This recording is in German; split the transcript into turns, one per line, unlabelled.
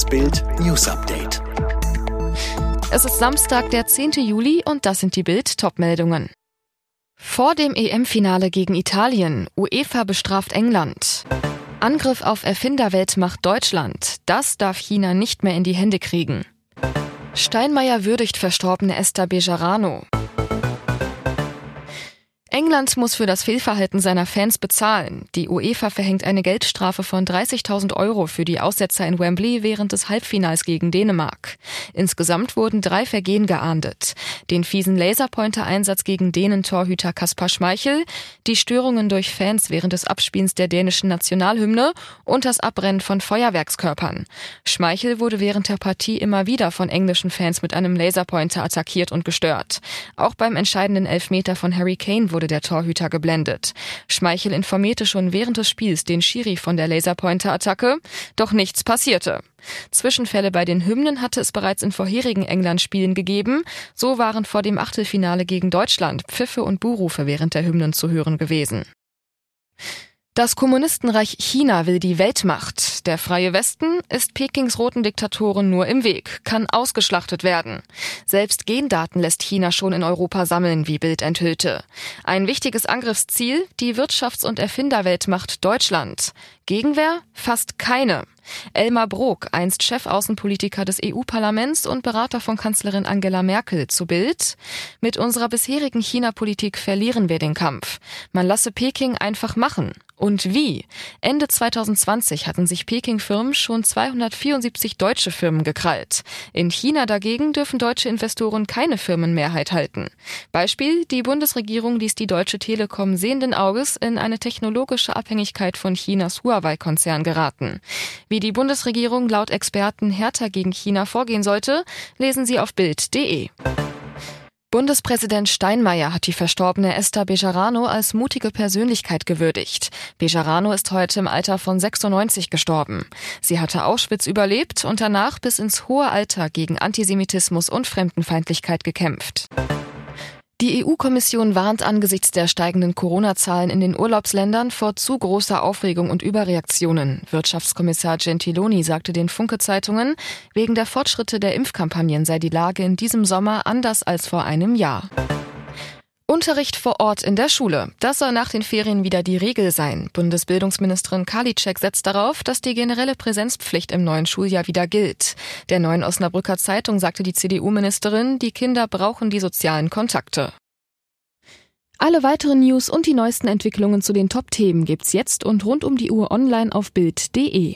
Das Bild News Update.
Es ist Samstag, der 10. Juli und das sind die Bild Topmeldungen. Vor dem EM-Finale gegen Italien. UEFA bestraft England. Angriff auf Erfinderweltmacht Deutschland. Das darf China nicht mehr in die Hände kriegen. Steinmeier würdigt verstorbene Esther Bejarano. England muss für das Fehlverhalten seiner Fans bezahlen. Die UEFA verhängt eine Geldstrafe von 30.000 Euro für die Aussetzer in Wembley während des Halbfinals gegen Dänemark. Insgesamt wurden drei Vergehen geahndet. Den fiesen Laserpointer-Einsatz gegen Dänen-Torhüter Kaspar Schmeichel, die Störungen durch Fans während des Abspielens der dänischen Nationalhymne und das Abbrennen von Feuerwerkskörpern. Schmeichel wurde während der Partie immer wieder von englischen Fans mit einem Laserpointer attackiert und gestört. Auch beim entscheidenden Elfmeter von Harry Kane wurde wurde der Torhüter geblendet. Schmeichel informierte schon während des Spiels den Schiri von der Laserpointer-Attacke, doch nichts passierte. Zwischenfälle bei den Hymnen hatte es bereits in vorherigen England-Spielen gegeben. So waren vor dem Achtelfinale gegen Deutschland Pfiffe und Buhrufe während der Hymnen zu hören gewesen. Das Kommunistenreich China will die Weltmacht. Der freie Westen ist Pekings roten Diktatoren nur im Weg, kann ausgeschlachtet werden. Selbst Gendaten lässt China schon in Europa sammeln, wie Bild enthüllte. Ein wichtiges Angriffsziel, die Wirtschafts- und Erfinderweltmacht Deutschland. Gegenwehr? Fast keine. Elmar Brok, einst Chefaußenpolitiker des EU-Parlaments und Berater von Kanzlerin Angela Merkel, zu Bild. Mit unserer bisherigen China-Politik verlieren wir den Kampf. Man lasse Peking einfach machen. Und wie? Ende 2020 hatten sich Peking-Firmen schon 274 deutsche Firmen gekrallt. In China dagegen dürfen deutsche Investoren keine Firmenmehrheit halten. Beispiel, die Bundesregierung ließ die Deutsche Telekom sehenden Auges in eine technologische Abhängigkeit von Chinas Huawei-Konzern geraten. Wie die Bundesregierung laut Experten härter gegen China vorgehen sollte, lesen Sie auf Bild.de. Bundespräsident Steinmeier hat die verstorbene Esther Bejarano als mutige Persönlichkeit gewürdigt. Bejarano ist heute im Alter von 96 gestorben. Sie hatte Auschwitz überlebt und danach bis ins hohe Alter gegen Antisemitismus und Fremdenfeindlichkeit gekämpft. Die EU-Kommission warnt angesichts der steigenden Corona-Zahlen in den Urlaubsländern vor zu großer Aufregung und Überreaktionen. Wirtschaftskommissar Gentiloni sagte den Funke-Zeitungen, wegen der Fortschritte der Impfkampagnen sei die Lage in diesem Sommer anders als vor einem Jahr. Unterricht vor Ort in der Schule. Das soll nach den Ferien wieder die Regel sein. Bundesbildungsministerin Karliczek setzt darauf, dass die generelle Präsenzpflicht im neuen Schuljahr wieder gilt. Der neuen Osnabrücker Zeitung sagte die CDU-Ministerin, die Kinder brauchen die sozialen Kontakte. Alle weiteren News und die neuesten Entwicklungen zu den Top-Themen gibt's jetzt und rund um die Uhr online auf Bild.de.